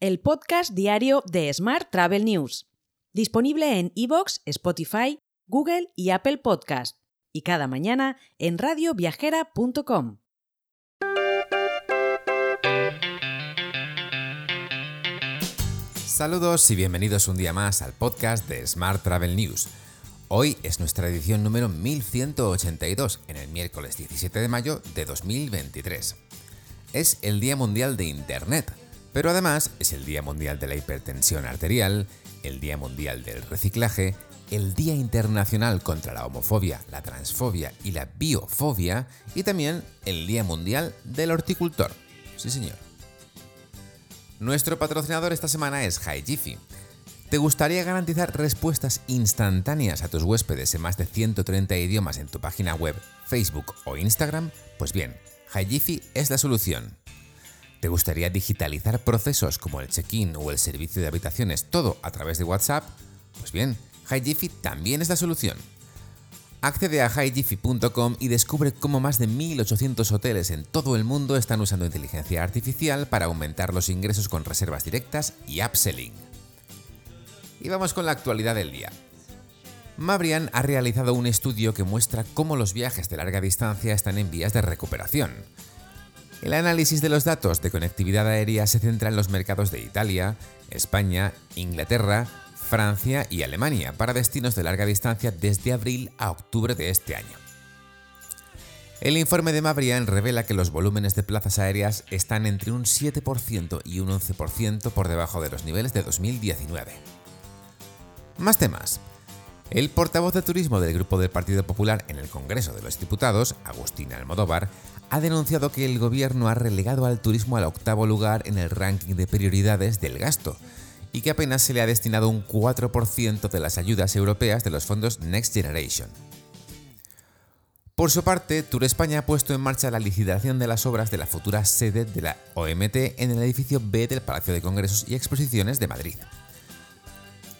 el podcast diario de Smart Travel News, disponible en iVoox, Spotify, Google y Apple Podcast, y cada mañana en radioviajera.com. Saludos y bienvenidos un día más al podcast de Smart Travel News. Hoy es nuestra edición número 1182, en el miércoles 17 de mayo de 2023. Es el Día Mundial de Internet, pero además es el Día Mundial de la Hipertensión Arterial, el Día Mundial del Reciclaje, el Día Internacional contra la Homofobia, la Transfobia y la Biofobia, y también el Día Mundial del Horticultor. Sí, señor. Nuestro patrocinador esta semana es HiGifi. ¿Te gustaría garantizar respuestas instantáneas a tus huéspedes en más de 130 idiomas en tu página web, Facebook o Instagram? Pues bien, HiGifi es la solución. ¿Te gustaría digitalizar procesos como el check-in o el servicio de habitaciones todo a través de WhatsApp? Pues bien, HiGifi también es la solución. Accede a higifi.com y descubre cómo más de 1.800 hoteles en todo el mundo están usando inteligencia artificial para aumentar los ingresos con reservas directas y upselling. Y vamos con la actualidad del día. Mabrian ha realizado un estudio que muestra cómo los viajes de larga distancia están en vías de recuperación. El análisis de los datos de conectividad aérea se centra en los mercados de Italia, España, Inglaterra, Francia y Alemania para destinos de larga distancia desde abril a octubre de este año. El informe de Mabrian revela que los volúmenes de plazas aéreas están entre un 7% y un 11% por debajo de los niveles de 2019. Más temas. El portavoz de turismo del Grupo del Partido Popular en el Congreso de los Diputados, Agustín Almodóvar, ha denunciado que el gobierno ha relegado al turismo al octavo lugar en el ranking de prioridades del gasto, y que apenas se le ha destinado un 4% de las ayudas europeas de los fondos Next Generation. Por su parte, Tour España ha puesto en marcha la licitación de las obras de la futura sede de la OMT en el edificio B del Palacio de Congresos y Exposiciones de Madrid.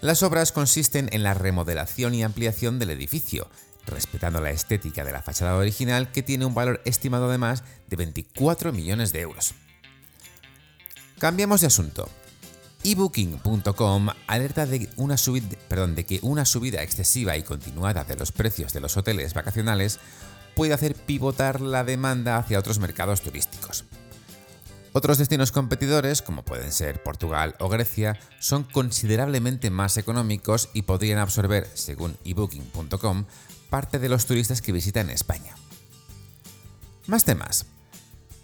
Las obras consisten en la remodelación y ampliación del edificio, respetando la estética de la fachada original que tiene un valor estimado de más de 24 millones de euros. Cambiamos de asunto ebooking.com alerta de, una de que una subida excesiva y continuada de los precios de los hoteles vacacionales puede hacer pivotar la demanda hacia otros mercados turísticos. Otros destinos competidores, como pueden ser Portugal o Grecia, son considerablemente más económicos y podrían absorber, según ebooking.com, parte de los turistas que visitan España. Más temas.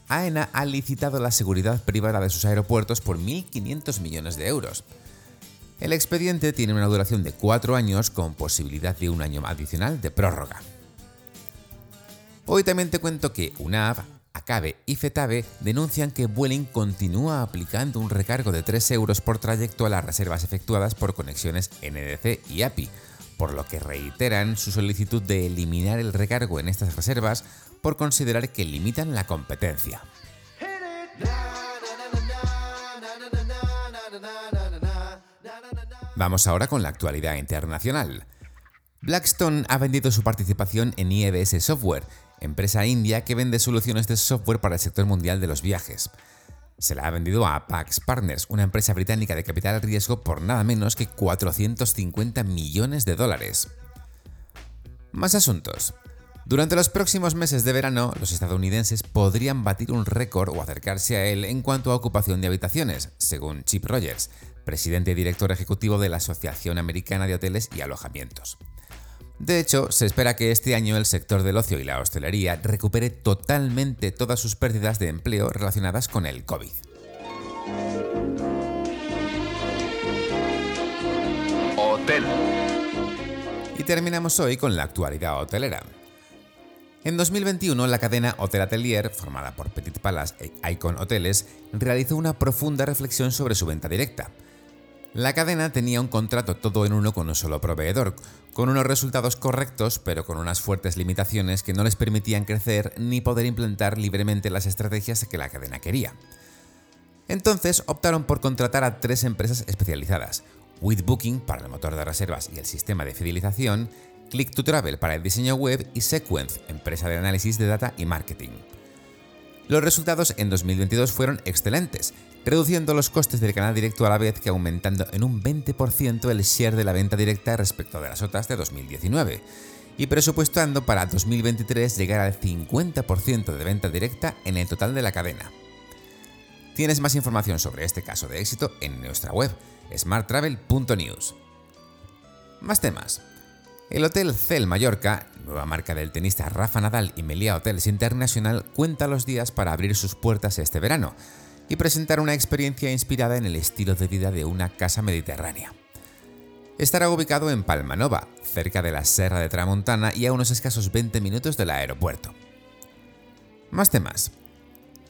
AENA ha licitado la seguridad privada de sus aeropuertos por 1.500 millones de euros. El expediente tiene una duración de cuatro años con posibilidad de un año adicional de prórroga. Hoy también te cuento que UNAV, ACABE y FETABE denuncian que Vueling continúa aplicando un recargo de 3 euros por trayecto a las reservas efectuadas por conexiones NDC y API, por lo que reiteran su solicitud de eliminar el recargo en estas reservas por considerar que limitan la competencia. Vamos ahora con la actualidad internacional. Blackstone ha vendido su participación en IEBS Software, empresa india que vende soluciones de software para el sector mundial de los viajes. Se la ha vendido a Pax Partners, una empresa británica de capital riesgo, por nada menos que 450 millones de dólares. Más asuntos. Durante los próximos meses de verano, los estadounidenses podrían batir un récord o acercarse a él en cuanto a ocupación de habitaciones, según Chip Rogers, presidente y director ejecutivo de la Asociación Americana de Hoteles y Alojamientos. De hecho, se espera que este año el sector del ocio y la hostelería recupere totalmente todas sus pérdidas de empleo relacionadas con el COVID. Hotel. Y terminamos hoy con la actualidad hotelera. En 2021, la cadena Hotel Atelier, formada por Petit Palace e Icon Hoteles, realizó una profunda reflexión sobre su venta directa. La cadena tenía un contrato todo en uno con un solo proveedor, con unos resultados correctos, pero con unas fuertes limitaciones que no les permitían crecer ni poder implementar libremente las estrategias que la cadena quería. Entonces optaron por contratar a tres empresas especializadas, Booking para el motor de reservas y el sistema de fidelización, Click to Travel para el diseño web y Sequence, empresa de análisis de data y marketing. Los resultados en 2022 fueron excelentes. Reduciendo los costes del canal directo a la vez que aumentando en un 20% el share de la venta directa respecto de las otras de 2019, y presupuestando para 2023 llegar al 50% de venta directa en el total de la cadena. Tienes más información sobre este caso de éxito en nuestra web smarttravel.news. Más temas. El Hotel Cel Mallorca, nueva marca del tenista Rafa Nadal y Melia Hotels International, cuenta los días para abrir sus puertas este verano y presentar una experiencia inspirada en el estilo de vida de una casa mediterránea. Estará ubicado en Palmanova, cerca de la Serra de Tramontana y a unos escasos 20 minutos del aeropuerto. Más temas.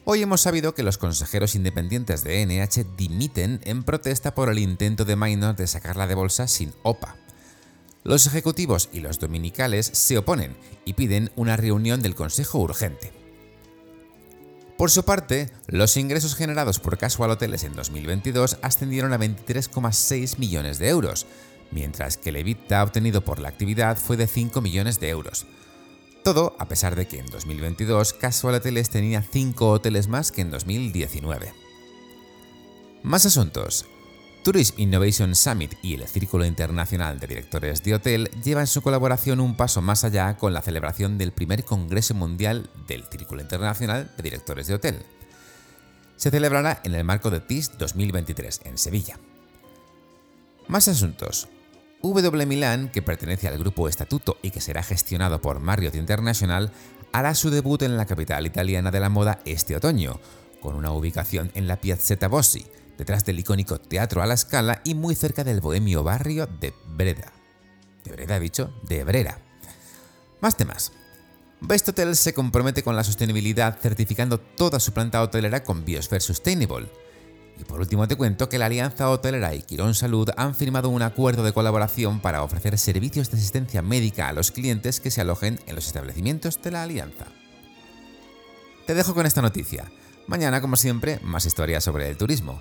Hoy hemos sabido que los consejeros independientes de NH dimiten en protesta por el intento de Minor de sacarla de bolsa sin OPA. Los ejecutivos y los dominicales se oponen y piden una reunión del Consejo urgente. Por su parte, los ingresos generados por Casual Hoteles en 2022 ascendieron a 23,6 millones de euros, mientras que el EBITDA obtenido por la actividad fue de 5 millones de euros. Todo a pesar de que en 2022 Casual Hoteles tenía 5 hoteles más que en 2019. Más asuntos. Tourist Innovation Summit y el Círculo Internacional de Directores de Hotel llevan su colaboración un paso más allá con la celebración del primer Congreso Mundial del Círculo Internacional de Directores de Hotel. Se celebrará en el marco de TIS 2023 en Sevilla. Más asuntos. W Milan, que pertenece al grupo Estatuto y que será gestionado por Marriott International, hará su debut en la capital italiana de la moda este otoño, con una ubicación en la Piazzetta Bossi, detrás del icónico Teatro a la Scala y muy cerca del bohemio barrio de Breda. De Breda, dicho, de Brera. Más temas. Best Hotel se compromete con la sostenibilidad certificando toda su planta hotelera con Biosphere Sustainable. Y por último te cuento que la Alianza Hotelera y Quirón Salud han firmado un acuerdo de colaboración para ofrecer servicios de asistencia médica a los clientes que se alojen en los establecimientos de la Alianza. Te dejo con esta noticia. Mañana, como siempre, más historias sobre el turismo.